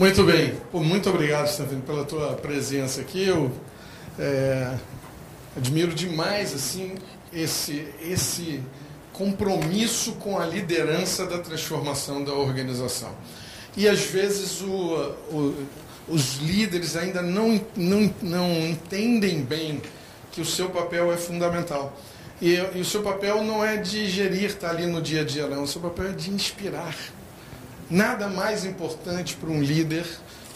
Muito bem. Pô, muito obrigado, Stefano, pela tua presença aqui. Eu é, admiro demais assim esse, esse compromisso com a liderança da transformação da organização. E às vezes o, o, os líderes ainda não, não, não entendem bem que o seu papel é fundamental. E, e, o seu papel não é de gerir, estar tá ali no dia a dia, não. O seu papel é de inspirar. Nada mais importante para um líder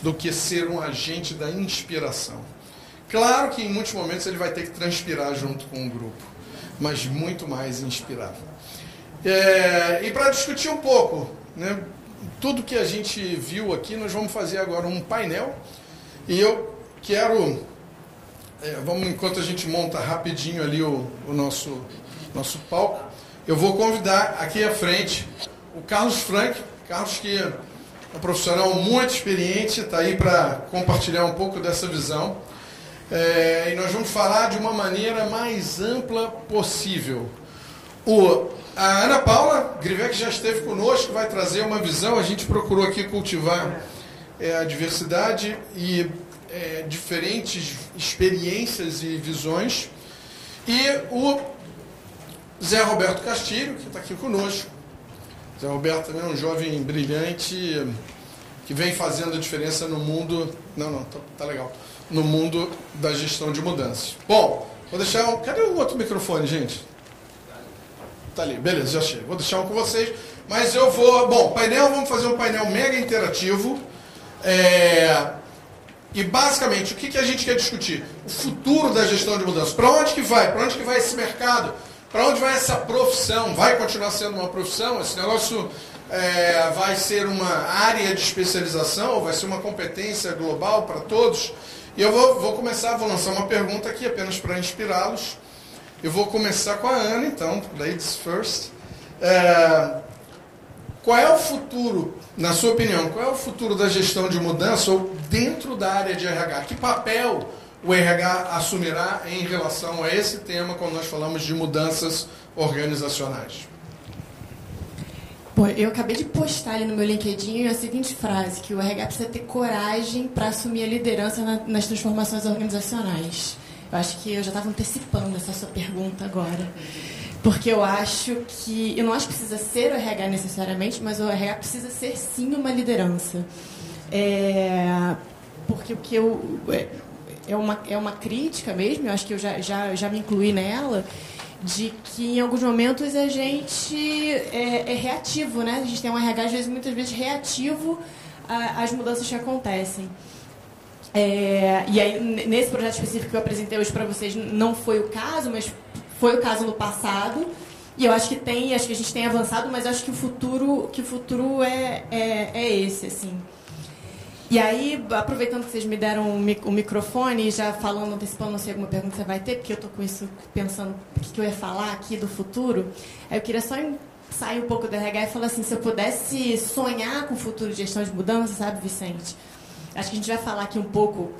do que ser um agente da inspiração. Claro que em muitos momentos ele vai ter que transpirar junto com o grupo, mas muito mais inspirar. É, e para discutir um pouco, né, tudo que a gente viu aqui, nós vamos fazer agora um painel. E eu quero, é, vamos enquanto a gente monta rapidinho ali o, o nosso, nosso palco, eu vou convidar aqui à frente o Carlos Frank, Carlos que é um profissional muito experiente, está aí para compartilhar um pouco dessa visão. É, e nós vamos falar de uma maneira mais ampla possível. O, a Ana Paula Grivec já esteve conosco, vai trazer uma visão. A gente procurou aqui cultivar é, a diversidade e é, diferentes experiências e visões. E o Zé Roberto Castilho, que está aqui conosco. Zé Roberto também é um jovem brilhante que vem fazendo a diferença no mundo. Não, não, tá, tá legal. No mundo da gestão de mudanças. Bom, vou deixar. Um... Cadê o outro microfone, gente? Tá ali, beleza, já chega. Vou deixar um com vocês. Mas eu vou. Bom, painel, vamos fazer um painel mega interativo. É, e basicamente, o que, que a gente quer discutir? O futuro da gestão de mudanças. Para onde que vai? Para onde que vai esse mercado? Para onde vai essa profissão? Vai continuar sendo uma profissão? Esse negócio é, vai ser uma área de especialização? Ou vai ser uma competência global para todos? E eu vou, vou começar, vou lançar uma pergunta aqui apenas para inspirá-los. Eu vou começar com a Ana, então, ladies first. É, qual é o futuro, na sua opinião, qual é o futuro da gestão de mudança ou dentro da área de RH? Que papel o RH assumirá em relação a esse tema quando nós falamos de mudanças organizacionais? Bom, eu acabei de postar ali no meu LinkedIn a seguinte frase, que o RH precisa ter coragem para assumir a liderança na, nas transformações organizacionais. Eu acho que eu já estava antecipando essa sua pergunta agora. Porque eu acho que. Eu não acho que precisa ser o RH necessariamente, mas o RH precisa ser sim uma liderança. É, porque o que eu. É, uma, é uma crítica mesmo, eu acho que eu já, já, já me incluí nela, de que em alguns momentos a gente é, é reativo, né? A gente tem um RH, às vezes, muitas vezes reativo às mudanças que acontecem. É, e aí, nesse projeto específico que eu apresentei hoje para vocês, não foi o caso, mas foi o caso no passado. E eu acho que tem, acho que a gente tem avançado, mas acho que o futuro, que o futuro é, é, é esse, assim. E aí, aproveitando que vocês me deram o microfone, já falando, antecipando, não sei alguma pergunta que você vai ter, porque eu estou com isso pensando o que eu ia falar aqui do futuro. Eu queria só sair um pouco do RH e falar assim, se eu pudesse sonhar com o futuro de gestão de mudança, sabe, Vicente? Acho que a gente vai falar aqui um pouco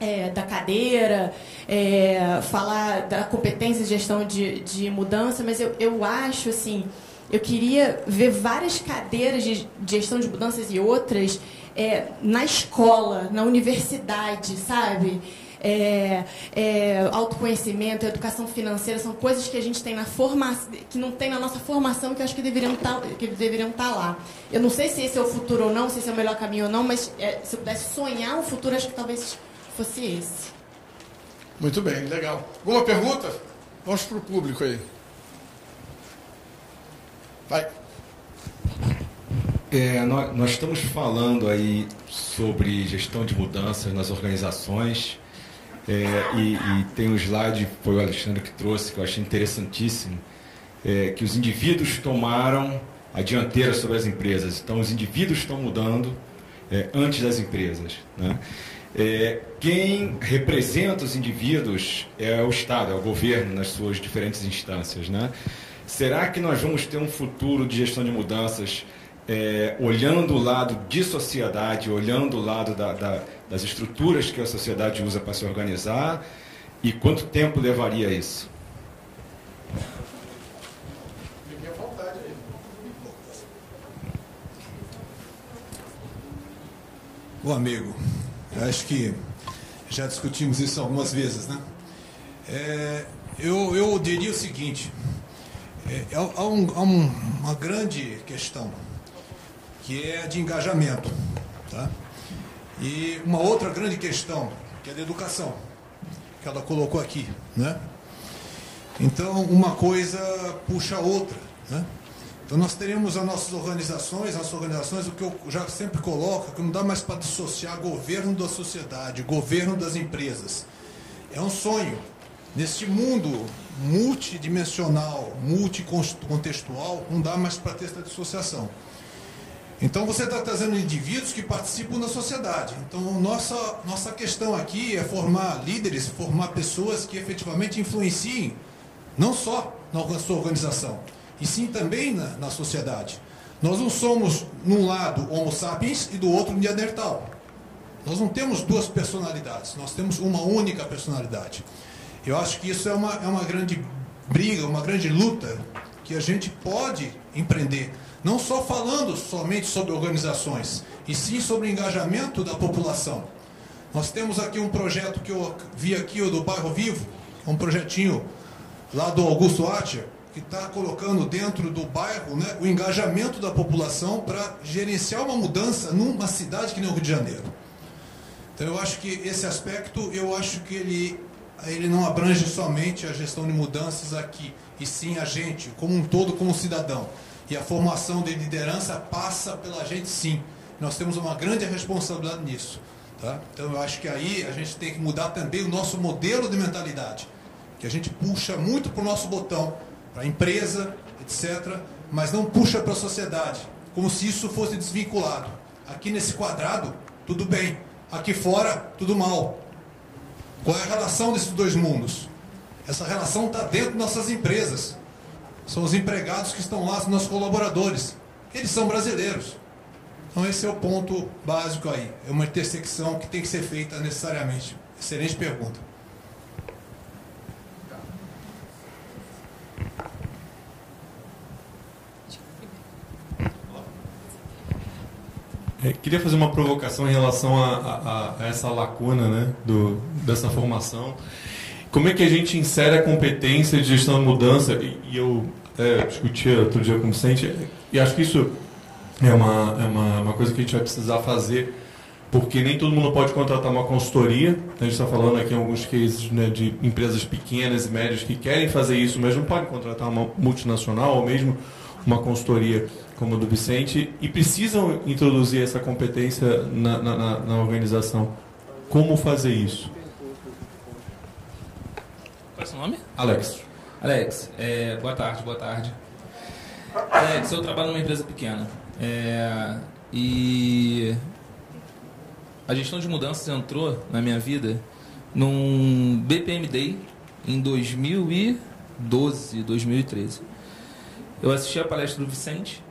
é, da cadeira, é, falar da competência de gestão de, de mudança, mas eu, eu acho assim, eu queria ver várias cadeiras de, de gestão de mudanças e outras é, na escola, na universidade, sabe? É, é, autoconhecimento, educação financeira, são coisas que a gente tem na formação, que não tem na nossa formação, que eu acho que deveriam estar, tá, que deveriam estar tá lá. Eu não sei se esse é o futuro ou não, se esse é o melhor caminho ou não, mas é, se eu pudesse sonhar um futuro, acho que talvez fosse esse. Muito bem, legal. Alguma pergunta? Vamos para o público aí. Vai. É, nós, nós, estamos falando aí sobre gestão de mudanças nas organizações é, e, e, tem um slide, foi o Alexandre que trouxe, que eu achei interessantíssimo, é, que os indivíduos tomaram a dianteira sobre as empresas. Então, os indivíduos estão mudando é, antes das empresas. Né? É, quem representa os indivíduos é o Estado, é o governo nas suas diferentes instâncias. Né? Será que nós vamos ter um futuro de gestão de mudanças é, olhando o lado de sociedade, olhando o lado da, da, das estruturas que a sociedade usa para se organizar e quanto tempo levaria isso? Bom, amigo, acho que já discutimos isso algumas vezes, né? É, eu, eu diria o seguinte: é, há, um, há um, uma grande questão que é de engajamento, tá? E uma outra grande questão que é de educação, que ela colocou aqui, né? Então, uma coisa puxa a outra, né? Então nós teremos as nossas organizações, as organizações, o que eu já sempre coloco, que não dá mais para dissociar governo da sociedade, governo das empresas. É um sonho. Neste mundo multidimensional, multicontextual, não dá mais para ter essa dissociação. Então você está trazendo indivíduos que participam da sociedade. Então nossa, nossa questão aqui é formar líderes, formar pessoas que efetivamente influenciem, não só na sua organização, e sim também na, na sociedade. Nós não somos, num lado, Homo sapiens e do outro, Neandertal. Nós não temos duas personalidades, nós temos uma única personalidade. Eu acho que isso é uma, é uma grande briga, uma grande luta que a gente pode empreender. Não só falando somente sobre organizações, e sim sobre o engajamento da população. Nós temos aqui um projeto que eu vi aqui, do Bairro Vivo, um projetinho lá do Augusto Atcher, que está colocando dentro do bairro né, o engajamento da população para gerenciar uma mudança numa cidade que nem o Rio de Janeiro. Então eu acho que esse aspecto, eu acho que ele, ele não abrange somente a gestão de mudanças aqui, e sim a gente, como um todo, como cidadão. E a formação de liderança passa pela gente sim. Nós temos uma grande responsabilidade nisso. Tá? Então eu acho que aí a gente tem que mudar também o nosso modelo de mentalidade. Que a gente puxa muito para o nosso botão para a empresa, etc., mas não puxa para a sociedade, como se isso fosse desvinculado. Aqui nesse quadrado, tudo bem. Aqui fora, tudo mal. Qual é a relação desses dois mundos? Essa relação está dentro de nossas empresas. São os empregados que estão lá, os nossos colaboradores. Eles são brasileiros. Então esse é o ponto básico aí. É uma intersecção que tem que ser feita necessariamente. Excelente pergunta. É, queria fazer uma provocação em relação a, a, a, essa lacuna né, do, dessa formação. Como é que a gente insere a competência de gestão de mudança? E, e eu é, discuti outro dia com o Vicente, e acho que isso é uma, é uma, uma coisa que a gente vai precisar fazer, porque nem todo mundo pode contratar uma consultoria. A gente está falando aqui em alguns cases né, de empresas pequenas e médias que querem fazer isso, mas não podem contratar uma multinacional ou mesmo uma consultoria como a do Vicente, e precisam introduzir essa competência na, na, na organização. Como fazer isso? É seu nome? Alex. Alex, é, boa tarde, boa tarde. Alex, eu trabalho numa empresa pequena. É, e a gestão de mudanças entrou na minha vida num BPM Day em 2012, 2013. Eu assisti a palestra do Vicente,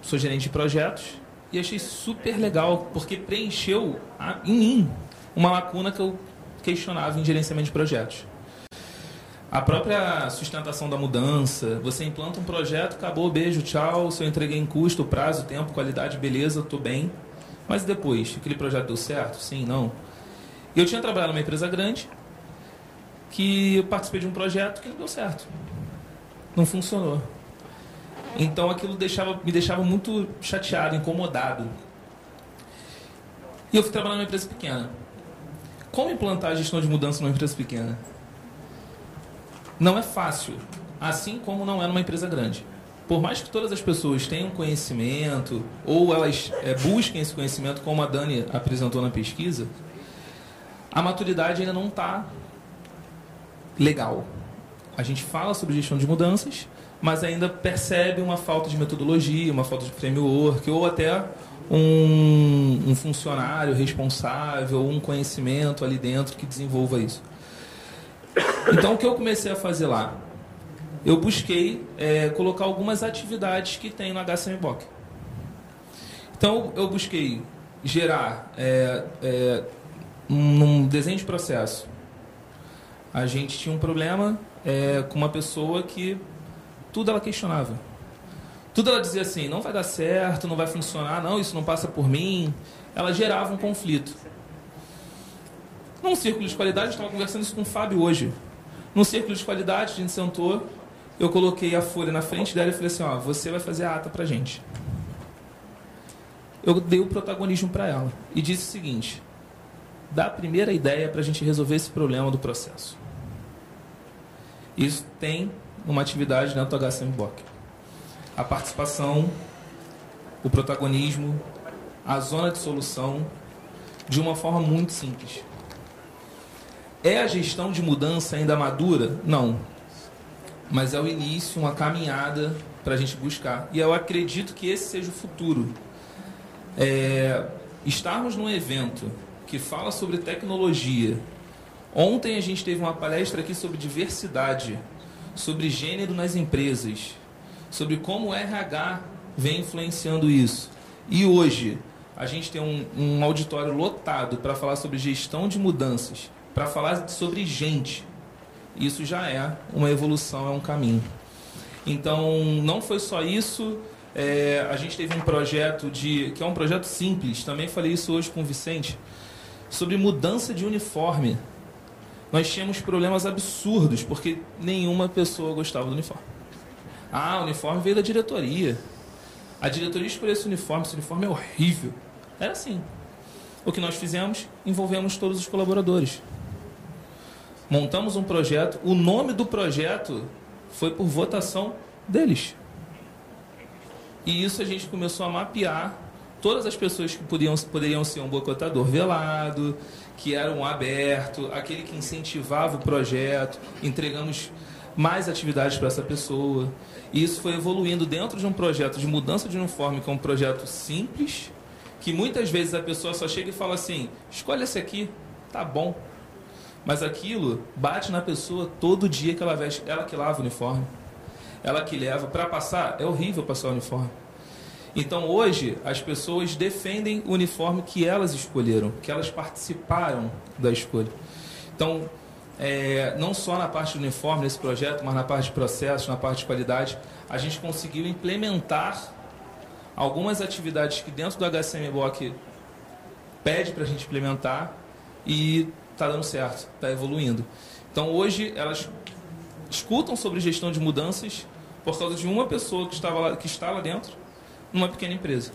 sou gerente de projetos, e achei super legal, porque preencheu a, em mim uma lacuna que eu questionava em gerenciamento de projetos. A própria sustentação da mudança, você implanta um projeto, acabou, beijo, tchau, se eu entreguei em custo, prazo, tempo, qualidade, beleza, estou bem. Mas depois, aquele projeto deu certo? Sim, não. Eu tinha trabalhado numa empresa grande que eu participei de um projeto que não deu certo não funcionou. Então aquilo deixava, me deixava muito chateado, incomodado. E eu fui trabalhar numa empresa pequena. Como implantar a gestão de mudança numa empresa pequena? Não é fácil, assim como não é numa empresa grande. Por mais que todas as pessoas tenham conhecimento, ou elas é, busquem esse conhecimento, como a Dani apresentou na pesquisa, a maturidade ainda não está legal a gente fala sobre gestão de mudanças, mas ainda percebe uma falta de metodologia, uma falta de framework, ou até um, um funcionário responsável, um conhecimento ali dentro que desenvolva isso. Então, o que eu comecei a fazer lá? Eu busquei é, colocar algumas atividades que tem no HCMBOK. Então, eu busquei gerar é, é, um desenho de processo. A gente tinha um problema é, com uma pessoa que tudo ela questionava. Tudo ela dizia assim: não vai dar certo, não vai funcionar, não, isso não passa por mim. Ela gerava um conflito. Num círculo de qualidade, eu estava conversando isso com o Fábio hoje. Num círculo de qualidade, a gente sentou, eu coloquei a folha na frente dela e falei assim: ó, você vai fazer a ata pra gente. Eu dei o protagonismo para ela e disse o seguinte: dá a primeira ideia para a gente resolver esse problema do processo. Isso tem uma atividade dentro do HCM Bock. A participação, o protagonismo, a zona de solução, de uma forma muito simples. É a gestão de mudança ainda madura? Não. Mas é o início, uma caminhada para a gente buscar. E eu acredito que esse seja o futuro. É, estarmos num evento que fala sobre tecnologia. Ontem a gente teve uma palestra aqui sobre diversidade, sobre gênero nas empresas, sobre como o RH vem influenciando isso. E hoje a gente tem um, um auditório lotado para falar sobre gestão de mudanças para falar sobre gente. Isso já é uma evolução, é um caminho. Então, não foi só isso. É, a gente teve um projeto de que é um projeto simples. Também falei isso hoje com o Vicente sobre mudança de uniforme. Nós tínhamos problemas absurdos porque nenhuma pessoa gostava do uniforme. Ah, o uniforme veio da diretoria. A diretoria escolheu esse uniforme. Esse uniforme é horrível. Era assim. O que nós fizemos? Envolvemos todos os colaboradores montamos um projeto. O nome do projeto foi por votação deles. E isso a gente começou a mapear todas as pessoas que podiam, poderiam ser um boicotador velado, que era um aberto, aquele que incentivava o projeto. Entregamos mais atividades para essa pessoa. E isso foi evoluindo dentro de um projeto de mudança de uniforme, que é um projeto simples, que muitas vezes a pessoa só chega e fala assim: escolhe esse aqui, tá bom. Mas aquilo bate na pessoa todo dia que ela veste. Ela que lava o uniforme. Ela que leva. Para passar, é horrível passar o uniforme. Então hoje as pessoas defendem o uniforme que elas escolheram, que elas participaram da escolha. Então, é, não só na parte do uniforme nesse projeto, mas na parte de processos, na parte de qualidade, a gente conseguiu implementar algumas atividades que dentro do HCM Block pede para a gente implementar e está dando certo, está evoluindo. Então hoje elas escutam sobre gestão de mudanças por causa de uma pessoa que, estava lá, que está lá dentro, numa pequena empresa.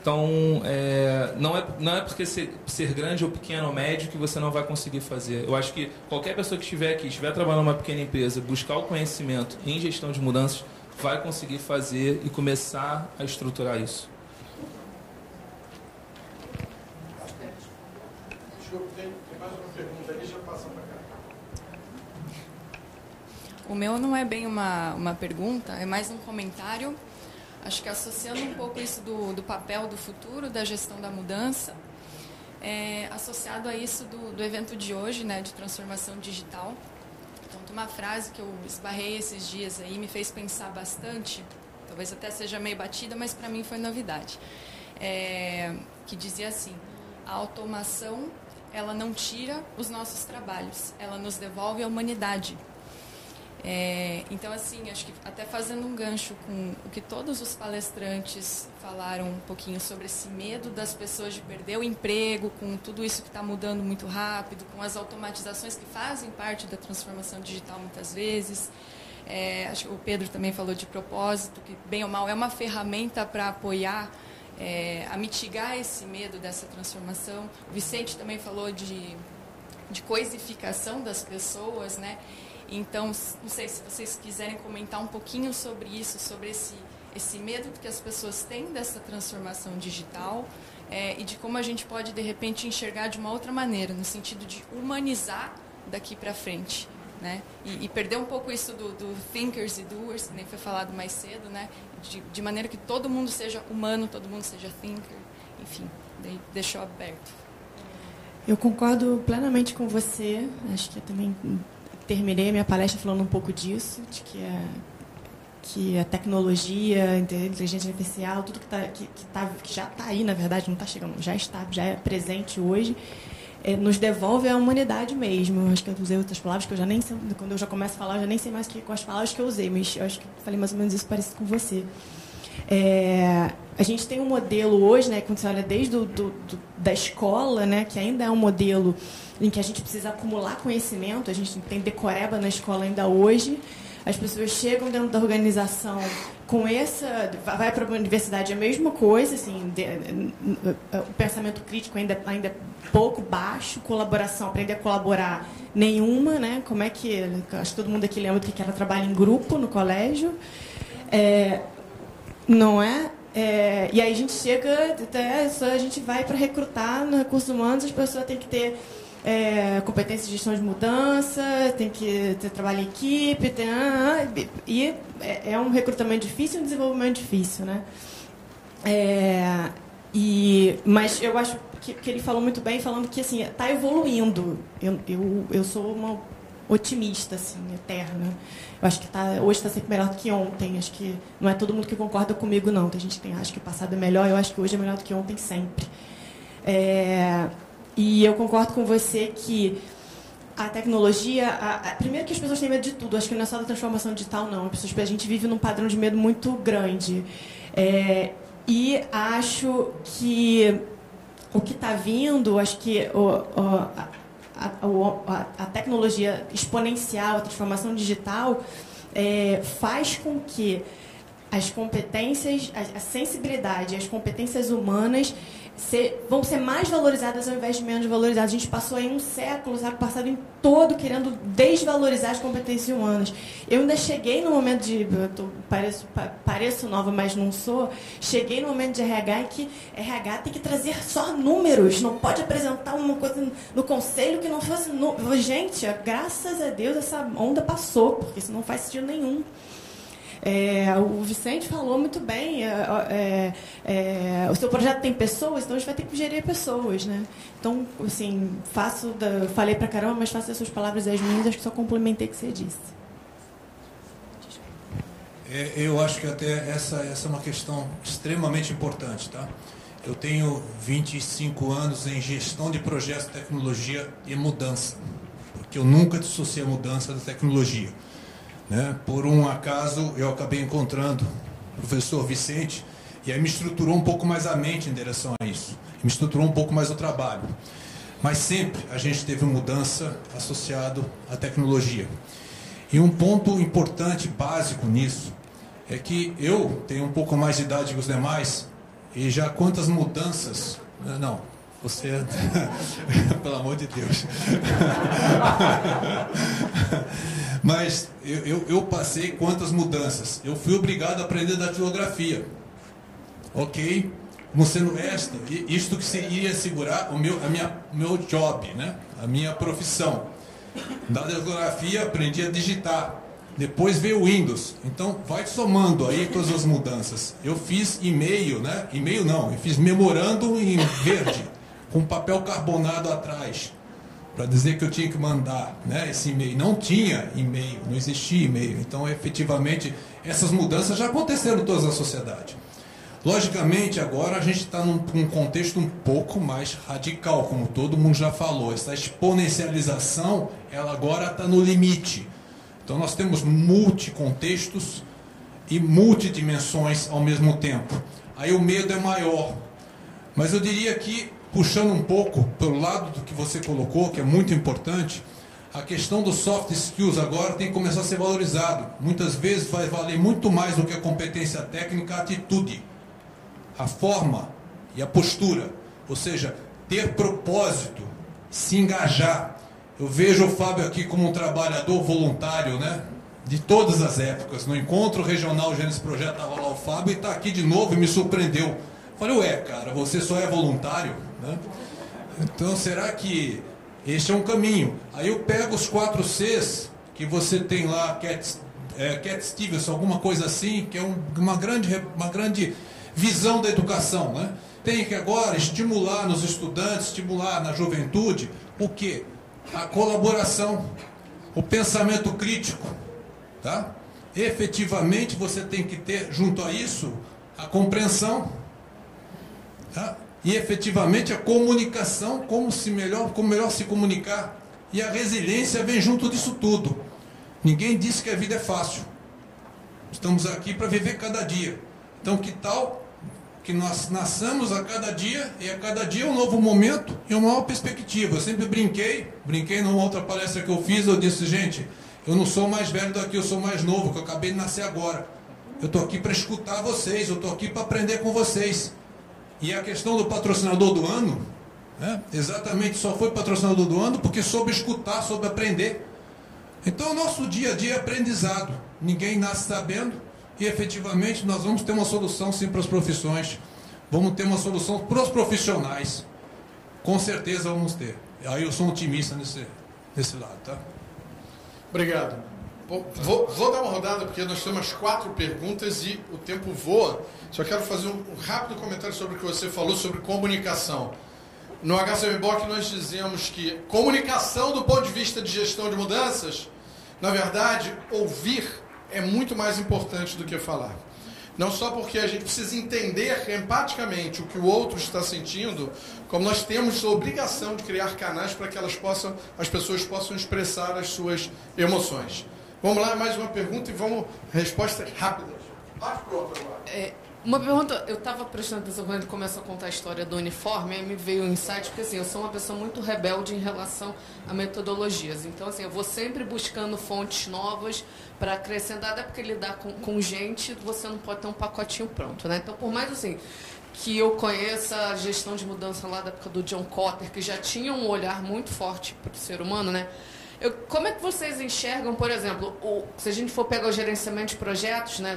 Então, é, não, é, não é porque ser, ser, grande ou pequeno ou médio que você não vai conseguir fazer. Eu acho que qualquer pessoa que estiver aqui, estiver trabalhando numa pequena empresa, buscar o conhecimento em gestão de mudanças, vai conseguir fazer e começar a estruturar isso. O meu não é bem uma, uma pergunta, é mais um comentário. Acho que associando um pouco isso do, do papel do futuro, da gestão da mudança, é, associado a isso do, do evento de hoje, né, de transformação digital. Então, tem uma frase que eu esbarrei esses dias aí, me fez pensar bastante, talvez até seja meio batida, mas para mim foi novidade. É, que dizia assim: a automação ela não tira os nossos trabalhos, ela nos devolve a humanidade. É, então, assim, acho que até fazendo um gancho com o que todos os palestrantes falaram um pouquinho sobre esse medo das pessoas de perder o emprego, com tudo isso que está mudando muito rápido, com as automatizações que fazem parte da transformação digital muitas vezes. É, acho que o Pedro também falou de propósito, que bem ou mal é uma ferramenta para apoiar, é, a mitigar esse medo dessa transformação. O Vicente também falou de, de coisificação das pessoas, né? Então, não sei se vocês quiserem comentar um pouquinho sobre isso, sobre esse, esse medo que as pessoas têm dessa transformação digital é, e de como a gente pode, de repente, enxergar de uma outra maneira, no sentido de humanizar daqui para frente. Né? E, e, perder um pouco isso do, do, thinkers e doers, que nem foi falado mais cedo, né? de, de maneira que todo mundo seja humano, todo mundo seja thinker, enfim, deixou aberto. Eu concordo plenamente com você, acho que eu também terminei a minha palestra falando um pouco disso, de que a, que a tecnologia, a inteligência artificial, tudo que, tá, que, que, tá, que já está aí, na verdade, não está chegando, já está, já é presente hoje, é, nos devolve a humanidade mesmo. Acho que eu usei outras palavras que eu já nem sei, quando eu já começo a falar, eu já nem sei mais que, com as palavras que eu usei, mas eu acho que falei mais ou menos isso parecido com você. É, a gente tem um modelo hoje, né, quando você olha desde do, do, do, da escola, né, que ainda é um modelo em que a gente precisa acumular conhecimento, a gente tem decoreba na escola ainda hoje. As pessoas chegam dentro da organização com essa. Vai para a universidade é a mesma coisa, assim, de, o pensamento crítico ainda, ainda é pouco baixo, colaboração, aprender a colaborar nenhuma, né? Como é que. Acho que todo mundo aqui lembra que era trabalho em grupo no colégio. É, não é? É, e aí a gente chega, até, a gente vai para recrutar no recursos humanos, as pessoas têm que ter é, competência de gestão de mudança, tem que ter trabalho em equipe, tem, ah, e é, é, um recrutamento difícil um desenvolvimento difícil, né? É, e, mas eu acho que, que, ele falou muito bem, falando que assim está evoluindo. Eu, eu, eu sou uma otimista, assim, eterna. Eu acho que tá, hoje está sempre melhor do que ontem. Acho que não é todo mundo que concorda comigo, não. Tem gente que acha que o passado é melhor. Eu acho que hoje é melhor do que ontem sempre. É, e eu concordo com você que a tecnologia. A, a, primeiro que as pessoas têm medo de tudo. Acho que não é só da transformação digital, não. Pessoas, a gente vive num padrão de medo muito grande. É, e acho que o que está vindo, acho que a, a, tecnologia exponencial, a transformação digital, é, faz com que as competências, a, sensibilidade, as competências humanas ser, vão ser mais valorizadas ao invés de menos valorizadas. A gente passou aí um século, século passado em todo, querendo desvalorizar as competências humanas. Eu ainda cheguei no momento de. Tô, pareço, pareço nova, mas não sou. Cheguei no momento de RH em que RH tem que trazer só números, não pode apresentar uma coisa no conselho que não fosse. No... Gente, graças a Deus essa onda passou, porque isso não faz sentido nenhum. É, o Vicente falou muito bem. É, é, é, o seu projeto tem pessoas, então a gente vai ter que gerir pessoas, né? Então, assim, faço, da, falei pra caramba, mas faço as suas palavras e as minhas, acho que só complementei o que você disse. É, eu acho que até essa, essa é uma questão extremamente importante, tá? Eu tenho 25 anos em gestão de projetos, tecnologia e mudança, porque eu nunca dissociei a mudança da tecnologia. Né? Por um acaso, eu acabei encontrando o professor Vicente e aí me estruturou um pouco mais a mente em direção a isso. Me estruturou um pouco mais o trabalho. Mas sempre a gente teve mudança associado à tecnologia. E um ponto importante, básico nisso, é que eu tenho um pouco mais de idade que os demais e já quantas mudanças. Não, você. Pelo amor de Deus. Mas eu, eu, eu, passei quantas mudanças? Eu fui obrigado a aprender datilografia. Ok? Como sendo esta, isto que iria segurar o meu, a minha, meu job, né? a minha profissão. Da datilografia aprendi a digitar. Depois veio o Windows. Então vai somando aí todas as mudanças. Eu fiz e-mail, né? E-mail não, eu fiz memorando em verde, com papel carbonado atrás para dizer que eu tinha que mandar né, esse e-mail. Não tinha e-mail, não existia e-mail. Então, efetivamente, essas mudanças já aconteceram em toda a sociedade. Logicamente, agora a gente está num, num, contexto um pouco mais radical, como todo mundo já falou. Essa exponencialização, ela agora está no limite. Então, nós temos multicontextos e multidimensões ao mesmo tempo. Aí o medo é maior. Mas eu diria que puxando um pouco pelo lado do que você colocou, que é muito importante, a questão dos soft skills agora tem que começar a ser valorizado. Muitas vezes vai valer muito mais do que a competência técnica, a atitude, a forma e a postura. Ou seja, ter propósito, se engajar. Eu vejo o Fábio aqui como um trabalhador voluntário, né? De todas as épocas. No encontro regional Gênesis Projeto estava lá o Fábio e está aqui de novo e me surpreendeu. Falei, ué, cara, você só é voluntário? Né? Então, será que este é um caminho? Aí eu pego os quatro Cs que você tem lá, Cat, é, Cat Stevens, alguma coisa assim, que é um, uma, grande, uma grande visão da educação. Né? Tem que agora estimular nos estudantes, estimular na juventude, o que? A colaboração, o pensamento crítico. Tá? Efetivamente você tem que ter, junto a isso, a compreensão. Tá? E efetivamente a comunicação, como, se melhor, como melhor se comunicar. E a resiliência vem junto disso tudo. Ninguém disse que a vida é fácil. Estamos aqui para viver cada dia. Então, que tal que nós nasçamos a cada dia e a cada dia um novo momento e uma nova perspectiva? Eu sempre brinquei, brinquei numa outra palestra que eu fiz, eu disse, gente, eu não sou mais velho daqui, eu sou mais novo, que eu acabei de nascer agora. Eu estou aqui para escutar vocês, eu estou aqui para aprender com vocês. E a questão do patrocinador do ano, né, exatamente só foi patrocinador do ano porque soube escutar, soube aprender. Então, o nosso dia a dia é aprendizado. Ninguém nasce sabendo e efetivamente nós vamos ter uma solução sim para as profissões. Vamos ter uma solução para os profissionais. Com certeza vamos ter. Aí eu sou otimista nesse, nesse lado, tá? Obrigado. Vou, vou, dar uma rodada porque nós temos quatro perguntas e o tempo voa. Só quero fazer um, rápido comentário sobre o que você falou sobre comunicação. No HCMBOK nós dizemos que comunicação do ponto de vista de gestão de mudanças, na verdade, ouvir é muito mais importante do que falar. Não só porque a gente precisa entender empaticamente o que o outro está sentindo, como nós temos a obrigação de criar canais para que elas possam, as pessoas possam expressar as suas emoções. Vamos lá, mais uma pergunta e vamos respostas rápidas. Parte pronto agora. É, uma pergunta, eu estava prestando atenção quando ele começou a contar a história do uniforme, aí me veio um insight, porque assim, eu sou uma pessoa muito rebelde em relação a metodologias. Então, assim, eu vou sempre buscando fontes novas para acrescentar, até porque lidar com, com gente, você não pode ter um pacotinho pronto, né? Então, por mais assim que eu conheça a gestão de mudança lá da época do John Cotter, que já tinha um olhar muito forte para o ser humano, né? Eu, como é que vocês enxergam, por exemplo, o, se a gente for pegar o gerenciamento de projetos, né,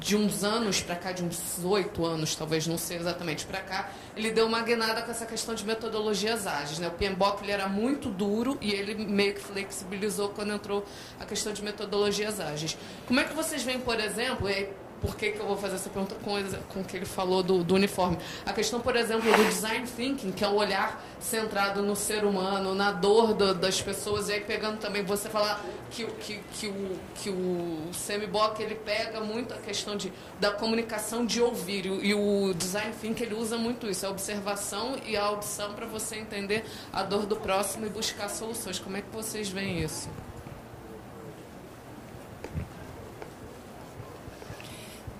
de uns anos para cá, de uns oito anos, talvez não sei exatamente para cá, ele deu uma guinada com essa questão de metodologias ágeis. Né? O PMBOK ele era muito duro e ele meio que flexibilizou quando entrou a questão de metodologias ágeis. Como é que vocês veem, por exemplo, e aí por que, que eu vou fazer essa pergunta com, com o que ele falou do, do, uniforme. A questão, por exemplo, do design thinking, que é o olhar centrado no ser humano, na dor do, das pessoas, e aí pegando também você falar que, que, que o, que o Semibock ele pega muito a questão de, da comunicação de ouvir, e, o design thinking ele usa muito isso, a observação e a audição para você entender a dor do próximo e buscar soluções. Como é que vocês veem isso?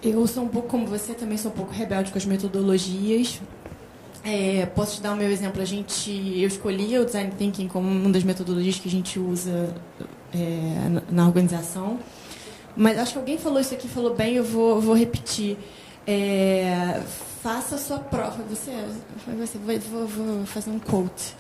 Eu sou um pouco como você, também sou um pouco rebelde com as metodologias. É, posso te dar o meu exemplo. A gente, eu escolhi o design thinking como uma das metodologias que a gente usa é, na, organização. Mas acho que alguém falou isso aqui, falou bem. Eu vou, vou repetir. É, faça a sua prova. Você, você vou, vou fazer um quote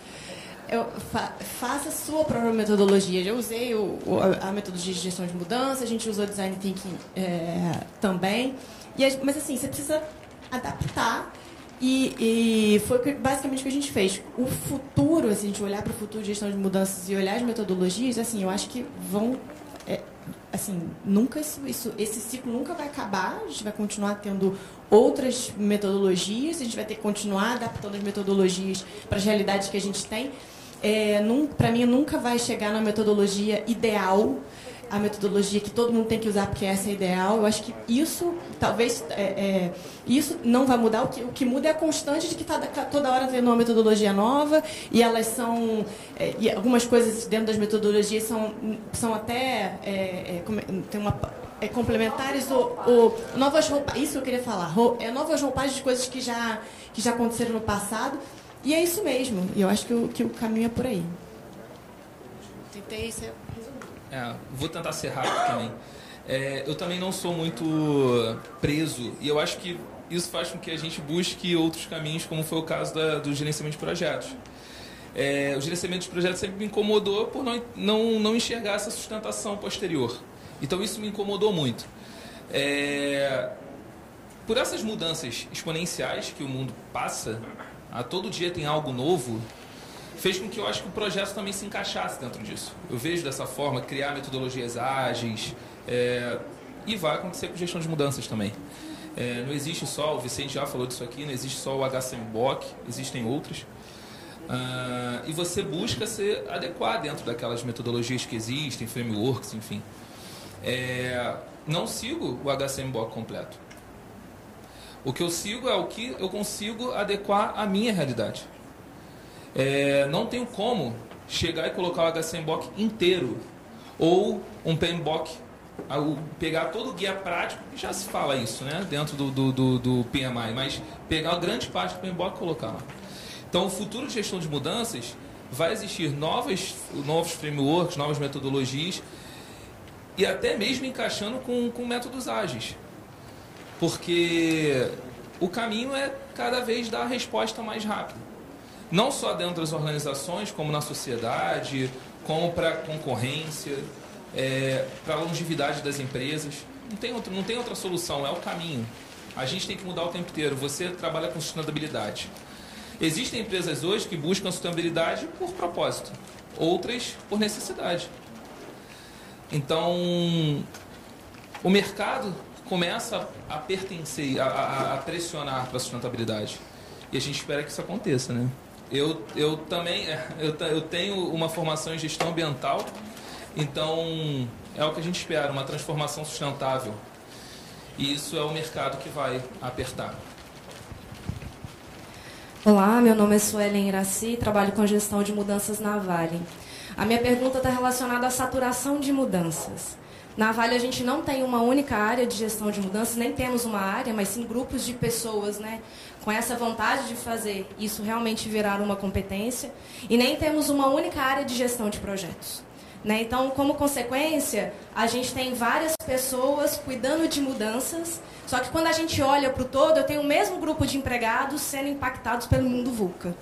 eu, fa, faça a sua própria metodologia. Já usei o, a, a, metodologia de gestão de mudança, a gente usou design thinking é, também. E, mas assim, você precisa adaptar e, e, foi basicamente o que a gente fez. O futuro, assim, a gente olhar para o futuro de gestão de mudanças e olhar as metodologias, assim, eu acho que vão. É, assim, nunca isso, isso, esse ciclo nunca vai acabar. A gente vai continuar tendo outras metodologias, a gente vai ter que continuar adaptando as metodologias para as realidades que a gente tem é, para mim nunca vai chegar na metodologia ideal, a metodologia que todo mundo tem que usar porque essa é ideal. Eu acho que isso, talvez, é, é, isso não vai mudar. O que, o que muda é a constante de que está tá toda hora tendo uma metodologia nova e elas são, é, e algumas coisas dentro das metodologias são, são até, é, é, tem uma é, complementares ou, ou, novas roupas. Isso eu queria falar. É, novas roupagens de coisas que já, que já aconteceram no passado. E é isso mesmo. E eu acho que o, que o caminho é por aí. Tentei ser é, vou tentar ser rápido também. É, eu também não sou muito preso e eu acho que isso faz com que a gente busque outros caminhos, como foi o caso da, do gerenciamento de projetos. É, o gerenciamento de projetos sempre me incomodou por não, não, não enxergar essa sustentação posterior. Então isso me incomodou muito. É, por essas mudanças exponenciais que o mundo passa, a todo dia tem algo novo, fez com que eu acho que o projeto também se encaixasse dentro disso. Eu vejo dessa forma, criar metodologias ágeis, é, e vai acontecer com gestão de mudanças também. É, não existe só, o Vicente já falou disso aqui, não existe só o HCMBOK, existem outros. Uh, e você busca se adequar dentro daquelas metodologias que existem, frameworks, enfim. É, não sigo o HCMBOK completo. O que eu sigo é o que eu consigo adequar à minha realidade. É, não tenho como chegar e colocar o HCMBOK inteiro ou um PMBOK a- pegar todo o guia prático, já se fala isso, né? Dentro do, do, do, do PMI, mas pegar grande parte do PMBOK e colocar lá. Então, o futuro de gestão de mudanças vai existir novas, novos frameworks, novas metodologias e até mesmo encaixando com, com métodos ágeis. Porque o caminho é cada vez dar a resposta mais rápida. Não só dentro das organizações, como na sociedade, como para concorrência, para a longevidade das empresas. Não tem, outro, não tem outra solução, é o caminho. A gente tem que mudar o tempo inteiro. Você trabalha com sustentabilidade. Existem empresas hoje que buscam sustentabilidade por propósito, outras por necessidade. Então, o mercado começa a pertencer, a, a, a pressionar para a sustentabilidade. E a gente espera que isso aconteça, né? Eu, eu também eu, ta- eu tenho uma formação em gestão ambiental, então é o que a gente espera, uma transformação sustentável. E isso é o mercado que vai apertar. Olá, meu nome é Suelen Iraci, trabalho com gestão de mudanças na Vale. A minha pergunta está relacionada à saturação de mudanças. Na Vale a gente não tem uma única área de gestão de mudanças, nem temos uma área, mas sim grupos de pessoas, né, com essa vontade de fazer isso realmente virar uma competência, e nem temos uma única área de gestão de projetos. Né? Então, como consequência, a gente tem várias pessoas cuidando de mudanças, só que quando a gente olha para o todo, eu tenho o mesmo grupo de empregados sendo impactados pelo mundo VUCA.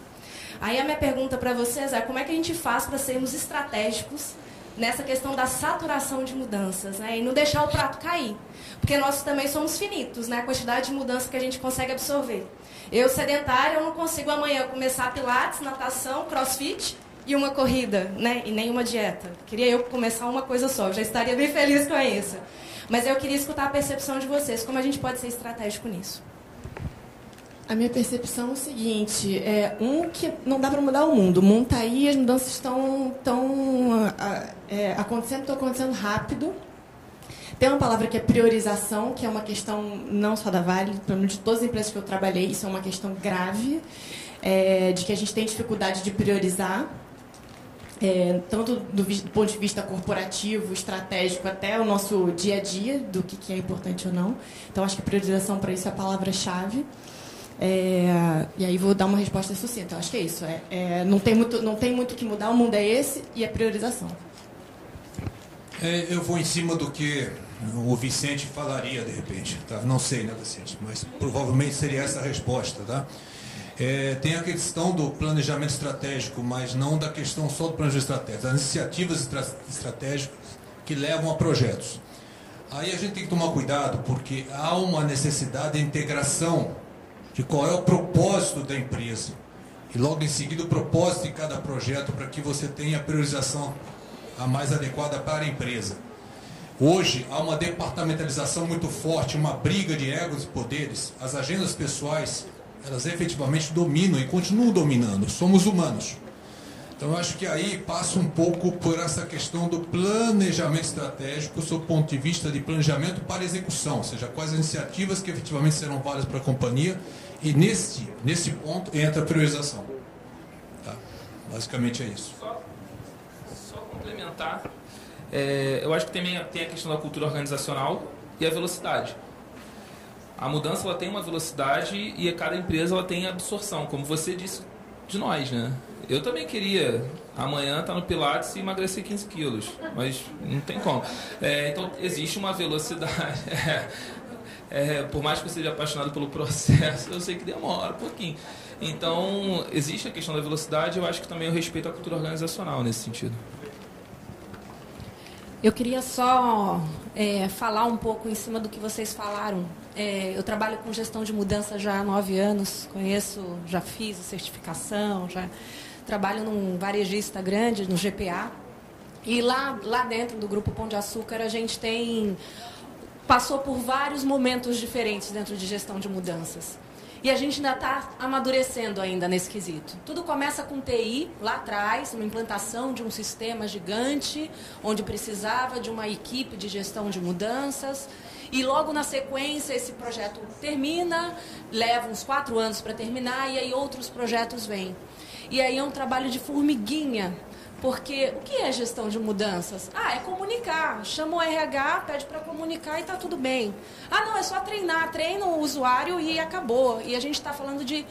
Aí a minha pergunta para vocês é como é que a gente faz para sermos estratégicos nessa questão da saturação de mudanças, né? E não deixar o prato cair. Porque nós também somos finitos, né? A quantidade de mudança que a gente consegue absorver. Eu, sedentária, eu não consigo amanhã começar pilates, natação, crossfit e uma corrida, né? E nenhuma dieta. Queria eu começar uma coisa só, eu já estaria bem feliz com isso. Mas eu queria escutar a percepção de vocês, como a gente pode ser estratégico nisso. A minha percepção é o seguinte, é um que não dá para mudar o mundo. O mundo está aí, as mudanças estão tão, é, acontecendo, estão acontecendo rápido. Tem uma palavra que é priorização, que é uma questão não só da Vale, pelo menos de todas as empresas que eu trabalhei, isso é uma questão grave, é, de que a gente tem dificuldade de priorizar, é, tanto do, do ponto de vista corporativo, estratégico, até o nosso dia a dia, do que, que é importante ou não. Então, acho que priorização para isso é a palavra-chave. É, e aí vou dar uma resposta sucinta. Eu acho que é isso. É, é, não tem muito, não tem muito que mudar. O mundo é esse e é priorização. É, eu vou em cima do que o Vicente falaria de repente. Tá? Não sei, né, Vicente? Mas provavelmente seria essa a resposta. Tá? É, tem a questão do planejamento estratégico, mas não da questão só do planejamento estratégico, das iniciativas estra- estratégicas que levam a projetos. Aí a gente tem que tomar cuidado, porque há uma necessidade de integração de qual é o propósito da empresa. E logo em seguida o propósito de cada projeto para que você tenha a priorização a mais adequada para a empresa. Hoje há uma departamentalização muito forte, uma briga de egos e poderes. As agendas pessoais, elas efetivamente dominam e continuam dominando. Somos humanos. Então eu acho que aí passa um pouco por essa questão do planejamento estratégico, sob o ponto de vista de planejamento para execução, ou seja, quais as iniciativas que efetivamente serão válidas para a companhia e nesse, nesse ponto entra a priorização. Tá? Basicamente é isso. Só, só complementar, é, eu acho que também tem a questão da cultura organizacional e a velocidade. A mudança ela tem uma velocidade e cada empresa ela tem absorção, como você disse de nós, né? Eu também queria amanhã estar no Pilates e emagrecer 15 quilos, mas não tem como. É, então existe uma velocidade. É, por mais que eu seja apaixonado pelo processo, eu sei que demora um pouquinho. Então existe a questão da velocidade. Eu acho que também eu respeito a cultura organizacional nesse sentido. Eu queria só é, falar um pouco em cima do que vocês falaram. É, eu trabalho com gestão de mudança já há nove anos, conheço, já fiz a certificação, já trabalho num varejista grande, no GPA. E lá, lá dentro do Grupo Pão de Açúcar, a gente tem passou por vários momentos diferentes dentro de gestão de mudanças. E a gente ainda está amadurecendo ainda nesse quesito. Tudo começa com TI, lá atrás, uma implantação de um sistema gigante, onde precisava de uma equipe de gestão de mudanças. e logo na sequência esse projeto termina, leva uns quatro anos para terminar e aí outros projetos vêm. E aí é um trabalho de formiguinha, porque o que é gestão de mudanças? Ah, é comunicar. Chama o RH, pede para comunicar e está tudo bem. Ah, não, é só treinar. Treina o usuário e acabou. E a gente está falando de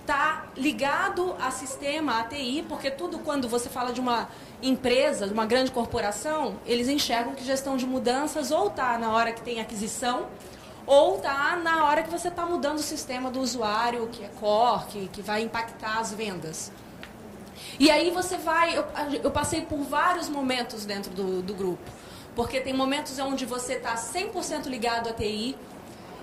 estar tá ligado a sistema, a TI, porque tudo quando você fala de uma empresa, de uma grande corporação, eles enxergam que gestão de mudanças ou está na hora que tem aquisição ou está na hora que você está mudando o sistema do usuário, que é core, que, que vai impactar as vendas. E aí você vai. Eu, eu passei por vários momentos dentro do, do grupo. Porque tem momentos onde você está 100% ligado à TI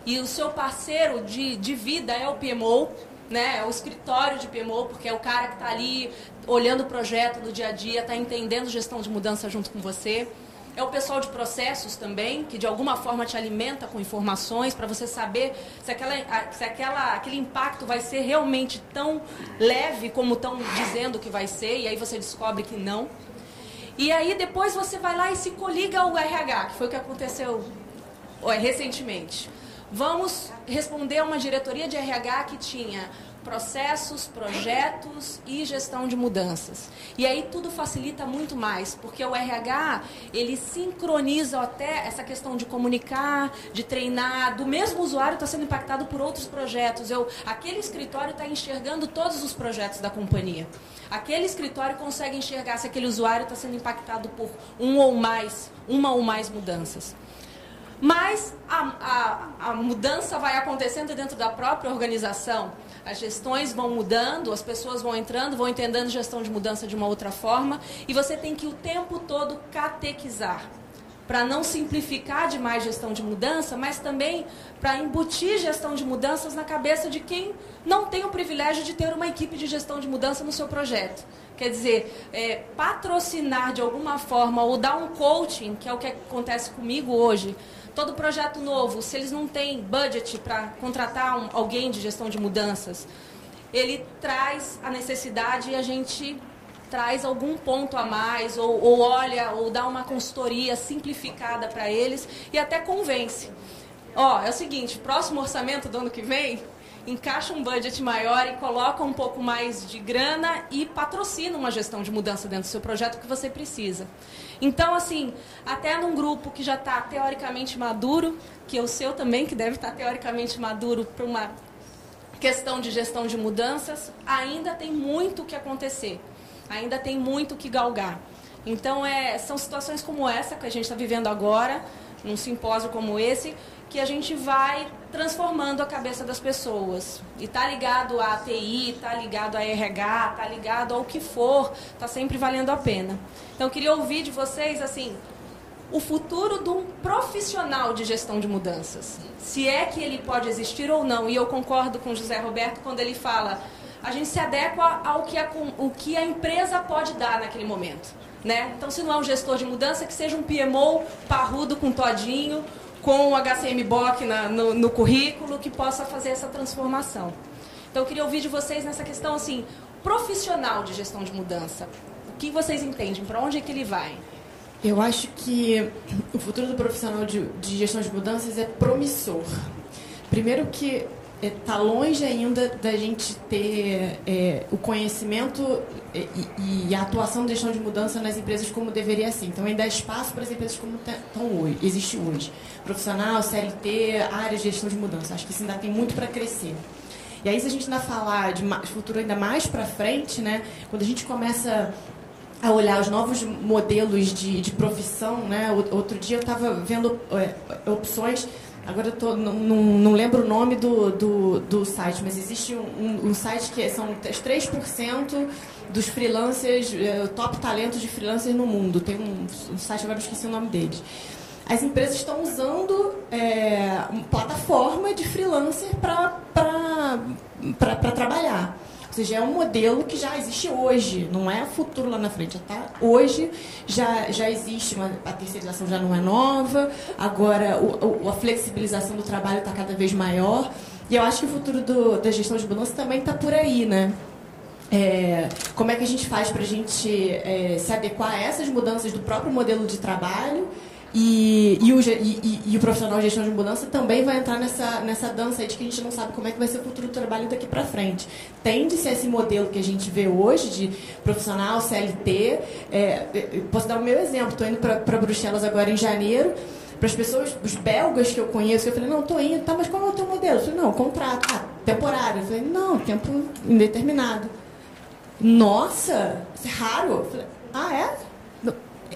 e o seu parceiro de, de vida é o PMO, né? É o escritório de PMO, porque é o cara que está ali olhando o projeto no dia a dia, está entendendo gestão de mudança junto com você. É o pessoal de processos também, que de alguma forma te alimenta com informações para você saber se, aquela, se aquela, aquele impacto vai ser realmente tão leve como estão dizendo que vai ser, e aí você descobre que não. E aí depois você vai lá e se coliga ao RH, que foi o que aconteceu recentemente. Vamos responder a uma diretoria de RH que tinha processos, projetos e gestão de mudanças. E aí tudo facilita muito mais, porque o RH, ele sincroniza até essa questão de comunicar, de treinar, do mesmo usuário está sendo impactado por outros projetos. Eu, aquele escritório está enxergando todos os projetos da companhia. Aquele escritório consegue enxergar se aquele usuário está sendo impactado por um ou mais, uma ou mais mudanças. Mas a, a, a mudança vai acontecendo dentro da própria organização as gestões vão mudando, as pessoas vão entrando, vão entendendo gestão de mudança de uma outra forma, e você tem que o tempo todo catequizar para não simplificar demais gestão de mudança, mas também para embutir gestão de mudanças na cabeça de quem não tem o privilégio de ter uma equipe de gestão de mudança no seu projeto. Quer dizer, é, patrocinar de alguma forma ou dar um coaching, que é o que acontece comigo hoje, todo projeto novo, se eles não têm budget para contratar um, alguém de gestão de mudanças, ele traz a necessidade e a gente traz algum ponto a mais, ou, ou olha, ou dá uma consultoria simplificada para eles e até convence. Ó, é o seguinte, próximo orçamento do ano que vem, encaixa um budget maior e coloca um pouco mais de grana e patrocina uma gestão de mudança dentro do seu projeto que você precisa. Então, assim, até num grupo que já está teoricamente maduro, que é o seu também, que deve estar tá teoricamente maduro para uma questão de gestão de mudanças, ainda tem muito que acontecer, ainda tem muito que galgar. Então, é, são situações como essa que a gente está vivendo agora, num simpósio como esse, que a gente vai transformando a cabeça das pessoas. E está ligado à TI, está ligado a RH, está ligado ao que for, está sempre valendo a pena. Então queria ouvir de vocês assim, o futuro de um profissional de gestão de mudanças. Se é que ele pode existir ou não. E eu concordo com José Roberto quando ele fala, a gente se adequa ao que a, o que a empresa pode dar naquele momento. Né? Então, se não é um gestor de mudança, que seja um PMO parrudo com todinho, com o HCM-BOC no, no currículo que possa fazer essa transformação. Então, eu queria ouvir de vocês nessa questão assim, profissional de gestão de mudança. O que vocês entendem? Para onde é que ele vai? Eu acho que o futuro do profissional de, de gestão de mudanças é promissor. Primeiro que está é, longe ainda da gente ter é, o conhecimento e, e, a atuação de gestão de mudança nas empresas como deveria ser. Então, ainda há espaço para as empresas como estão hoje, existe hoje. Profissional, CLT, área de gestão de mudança. Acho que isso ainda tem muito para crescer. E aí, se a gente ainda falar de futuro ainda mais para frente, né, quando a gente começa a olhar os novos modelos de, de profissão, né, outro dia eu estava vendo é, opções Agora eu tô, não, não, não, lembro o nome do, do, do site, mas existe um, um, site que são 3% dos freelancers, é, top talentos de freelancers no mundo. Tem um, um site, agora eu esqueci o nome deles. As empresas estão usando é, uma plataforma de freelancer para trabalhar seja, é um modelo que já existe hoje, não é futuro lá na frente. Tá? Hoje já, já existe, uma, a terceirização já não é nova, agora o, a flexibilização do trabalho está cada vez maior. E eu acho que o futuro do, da gestão de balanço também está por aí, né? É, como é que a gente faz para a gente é, se adequar a essas mudanças do próprio modelo de trabalho E, e, o, e, e, o profissional de gestão de mudança também vai entrar nessa, nessa dança aí de que a gente não sabe como é que vai ser o futuro do trabalho daqui para frente. Tende-se esse modelo que a gente vê hoje de profissional, CLT. É, posso dar o meu exemplo, estou indo para Bruxelas agora em janeiro. Para as pessoas, os belgas que eu conheço, eu falei, não, estou indo, tá, mas qual é o teu modelo? Eu falei, não, contrato, ah, temporário. Eu falei, não, tempo indeterminado. Nossa, isso é raro. Eu falei, ah, é?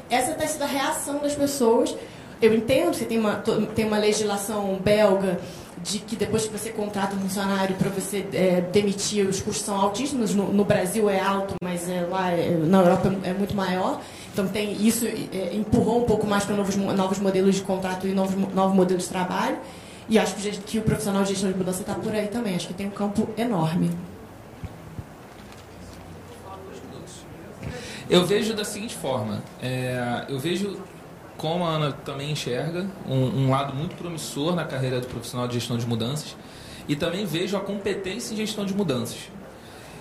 Essa tem sido a reação das pessoas. Eu entendo que tem uma, tem uma legislação belga de que depois que você contrata um funcionário para você é, demitir, os custos são altíssimos. No, no Brasil é alto, mas é, lá é, na Europa é muito maior. Então tem isso é, empurrou um pouco mais para novos, novos modelos de contrato e novos, novos modelos de trabalho. E acho que, que o profissional de gestão de mudança está por aí também. Acho que tem um campo enorme. Eu vejo da seguinte forma: é, eu vejo como a Ana também enxerga um, um, lado muito promissor na carreira do profissional de gestão de mudanças e também vejo a competência em gestão de mudanças.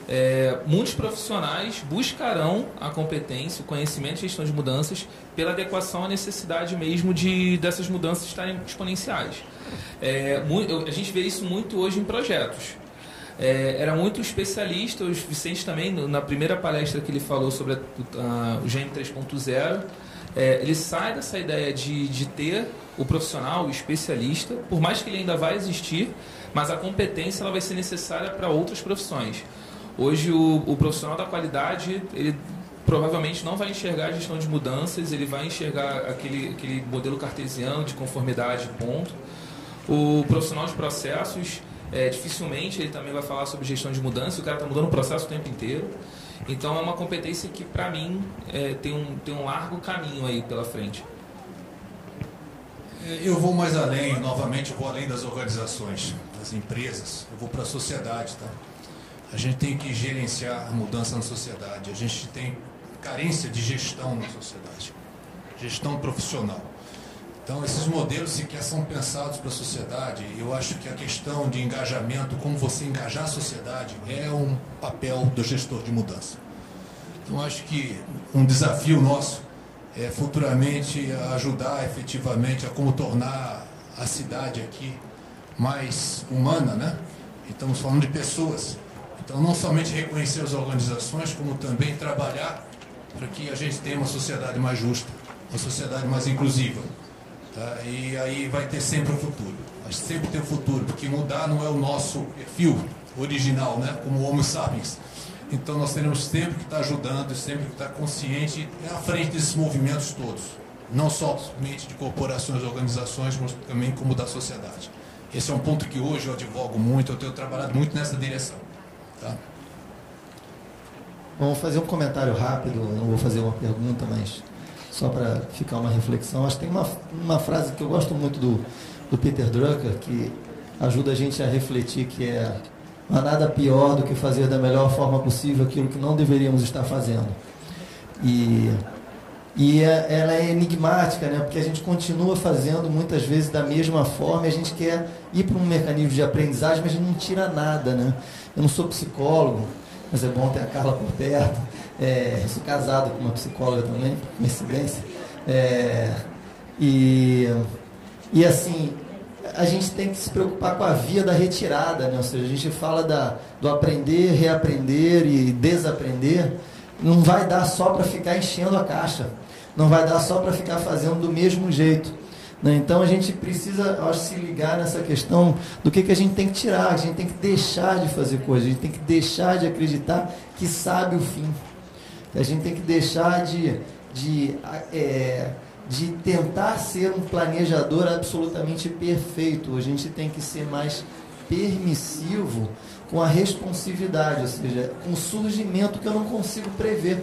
É, muitos profissionais buscarão a competência, o conhecimento de gestão de mudanças pela adequação à necessidade mesmo de dessas mudanças estarem exponenciais. É, a gente vê isso muito hoje em projetos é, era muito especialista, o Vicente também, na primeira palestra que ele falou sobre a, a, o GM 3.0, é, ele sai dessa ideia de, de ter o profissional, o especialista, por mais que ele ainda vai existir, mas a competência ela vai ser necessária para outras profissões. Hoje o, o profissional da qualidade, ele provavelmente não vai enxergar a gestão de mudanças, ele vai enxergar aquele, aquele modelo cartesiano de conformidade, ponto. O profissional de processos, é, dificilmente ele também vai falar sobre gestão de mudança, o cara está mudando o processo o tempo inteiro. Então é uma competência que, para mim, é, tem, um, tem um largo caminho aí pela frente. É, eu vou mais além, novamente, eu vou além das organizações, das empresas, eu vou para a sociedade. Tá? A gente tem que gerenciar a mudança na sociedade, a gente tem carência de gestão na sociedade, gestão profissional. Então, esses modelos sequer são pensados para a sociedade. Eu acho que a questão de engajamento, como você engajar a sociedade, é um papel do gestor de mudança. Então, acho que um desafio nosso é futuramente ajudar efetivamente a como tornar a cidade aqui mais humana, né? Estamos falando de pessoas. Então, não somente reconhecer as organizações, como também trabalhar para que a gente tenha uma sociedade mais justa, uma sociedade mais inclusiva. Tá? E aí vai ter sempre o futuro. Mas sempre tem o futuro, porque mudar não é o nosso perfil original, né? como Homo sapiens. Então nós teremos sempre que estar ajudando, sempre que estar consciente à frente desses movimentos todos. Não somente de corporações, organizações, mas também como da sociedade. Esse é um ponto que hoje eu advogo muito, eu tenho trabalhado muito nessa direção. Tá? Vamos fazer um comentário rápido, não vou fazer uma pergunta, mas só para ficar uma reflexão. Acho que tem uma, uma frase que eu gosto muito do, do Peter Drucker, que ajuda a gente a refletir, que é não há nada pior do que fazer da melhor forma possível aquilo que não deveríamos estar fazendo. E, e é, ela é enigmática, né? porque a gente continua fazendo muitas vezes da mesma forma, e a gente quer ir para um mecanismo de aprendizagem, mas a gente não tira nada. Né? Eu não sou psicólogo, mas é bom ter a Carla por perto. É, sou casado com uma psicóloga também, coincidência. É, e, e assim, a gente tem que se preocupar com a via da retirada, né? ou seja, a gente fala da, do aprender, reaprender e desaprender, não vai dar só para ficar enchendo a caixa, não vai dar só para ficar fazendo do mesmo jeito. Né? Então a gente precisa, acho, se ligar nessa questão do que, que a gente tem que tirar, a gente tem que deixar de fazer coisas, a gente tem que deixar de acreditar que sabe o fim. A gente tem que deixar de, de, é, de tentar ser um planejador absolutamente perfeito. A gente tem que ser mais permissivo com a responsividade, ou seja, o surgimento que eu não consigo prever.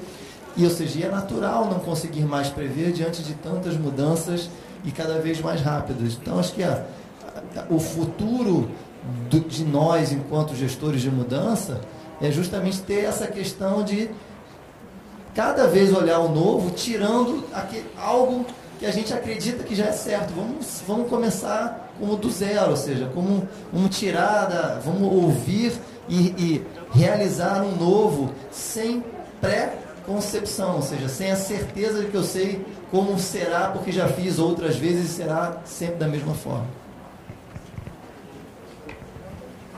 E, ou seja, é natural não conseguir mais prever diante de tantas mudanças e cada vez mais rápidas. Então, acho que a, a, o futuro do, de nós, enquanto gestores de mudança, é justamente ter essa questão de cada vez olhar o novo, tirando aquele, algo que a gente acredita que já é certo. Vamos, vamos começar como do zero, ou seja, como vamos tirar, da, vamos ouvir e, e realizar um novo sem pré concepção, ou seja, sem a certeza de que eu sei como será, porque já fiz outras vezes e será sempre da mesma forma.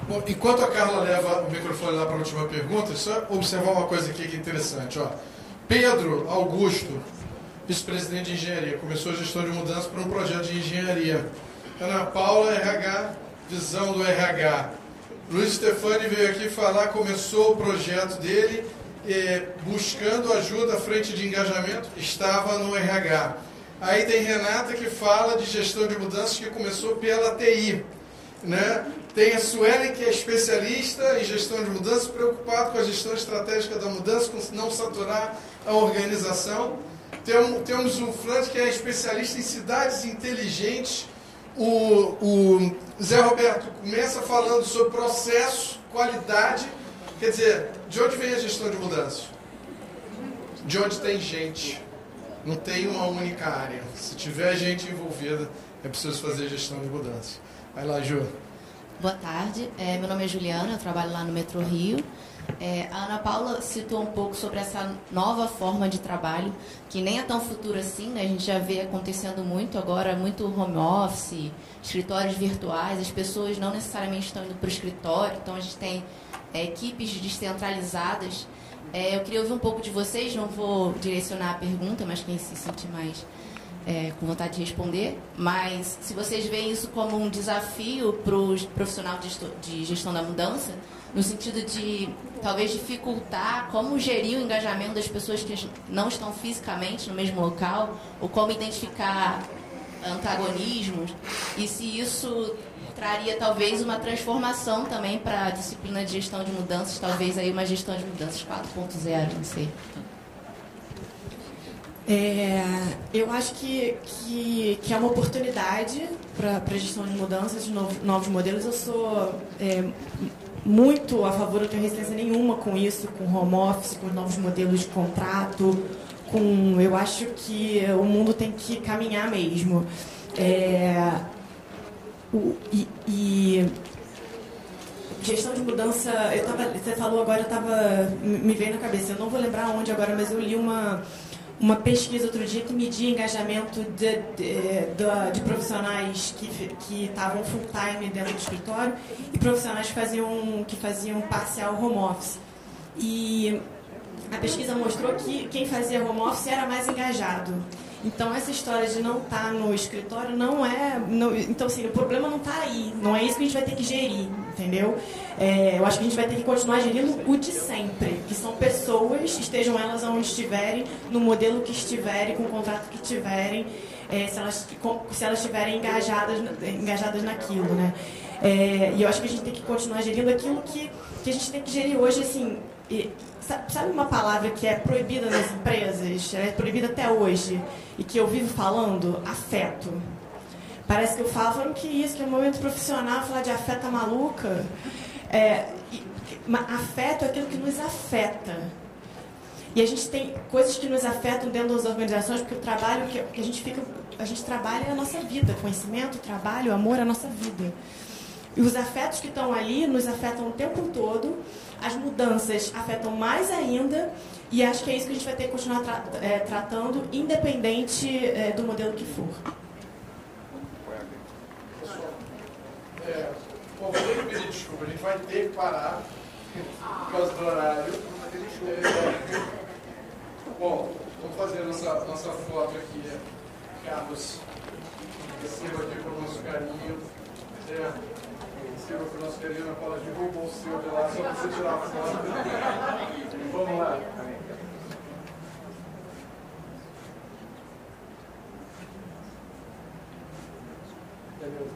Bom, enquanto a Carla leva o microfone lá para a última pergunta, só observar uma coisa aqui que é interessante. Ó. Pedro Augusto, vice-presidente de engenharia, começou a gestão de mudança para um projeto de engenharia. Ana Paula, RH, visão do RH. Luiz Stefani veio aqui falar, começou o projeto dele, eh, buscando ajuda à frente de engajamento, estava no RH. Aí tem Renata que fala de gestão de mudanças que começou pela TI. Né? Tem a Suelen, que é especialista em gestão de mudanças, preocupado com a gestão estratégica da mudança, com não saturar a organização. Tem- Temos o Franz, que é especialista em cidades inteligentes. O, o Zé Roberto começa falando sobre processo, qualidade. Quer dizer, de onde vem a gestão de mudanças? De onde tem gente. Não tem uma única área. Se tiver gente envolvida, é preciso fazer gestão de mudanças. Vai lá, Ju. Boa tarde, É, meu nome é Juliana, eu trabalho lá no Metrô Rio. É, a Ana Paula citou um pouco sobre essa nova forma de trabalho, que nem é tão futuro assim, né? a gente já vê acontecendo muito agora, muito home office, escritórios virtuais, as pessoas não necessariamente estão indo para o escritório, então a gente tem é, equipes descentralizadas. É, eu queria ouvir um pouco de vocês, não vou direcionar a pergunta, mas quem se sentir mais é, com vontade de responder, mas se vocês veem isso como um desafio para o profissional de gestão da mudança, no sentido de talvez dificultar como gerir o engajamento das pessoas que não estão fisicamente no mesmo local, ou como identificar antagonismos, e se isso traria talvez uma transformação também para a disciplina de gestão de mudanças, talvez aí uma gestão de mudanças 4.0, não sei. É, eu acho que, que, que é uma oportunidade para a gestão de mudanças, de novos, novos modelos. Eu sou é, muito a favor, não tenho resistência nenhuma com isso, com home office, com novos modelos de contrato. Com, eu acho que o mundo tem que caminhar mesmo. É, o- e, e gestão de mudança, eu tava, você falou agora, eu tava, me veio na cabeça, eu não vou lembrar onde agora, mas eu li uma, uma pesquisa outro dia que media engajamento de, de, da- de profissionais que fi- que estavam full time dentro do escritório e profissionais que faziam, que faziam parcial home office. E a pesquisa mostrou que quem fazia home office era mais engajado. Então essa história de não estar no escritório não é. não- então assim, o problema não está aí. Não é isso que a gente vai ter que gerir, entendeu? É, eu acho que a gente vai ter que continuar gerindo o de sempre, que são pessoas, estejam elas onde estiverem, no modelo que estiverem, com o contrato que tiverem, é, se, elas, se elas estiverem engajadas, engajadas naquilo, né? É, e eu acho que a gente tem que continuar gerindo aquilo que, que a gente tem que gerir hoje, assim. Sa- sabe uma palavra que é proibida nas empresas, é proibida até hoje, e que eu vivo falando? Afeto. Parece que eu falo, falando que isso, que é um momento profissional, falar de afeto é maluca. É, e- afeto é aquilo que nos afeta. E a gente tem coisas que nos afetam dentro das organizações, porque o trabalho que que a gente fica, a gente trabalha é a nossa vida, conhecimento, trabalho, amor é a nossa vida. E os afetos que estão ali nos afetam o tempo todo, as mudanças afetam mais ainda, e acho que é isso que a gente vai ter que continuar tra- é, tratando, independente é, do modelo que for. É, bom, vou ter que pedir desculpa, a gente vai ter que parar por causa do horário. É, bom, vamos fazer nossa, nossa foto aqui, Carlos. Receba aqui com o nosso carinho. É, seu na cola de rouba o senhor de lá, só para você tirar a foto. Vamos lá.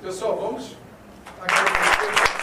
Pessoal, vamos? Agradecer.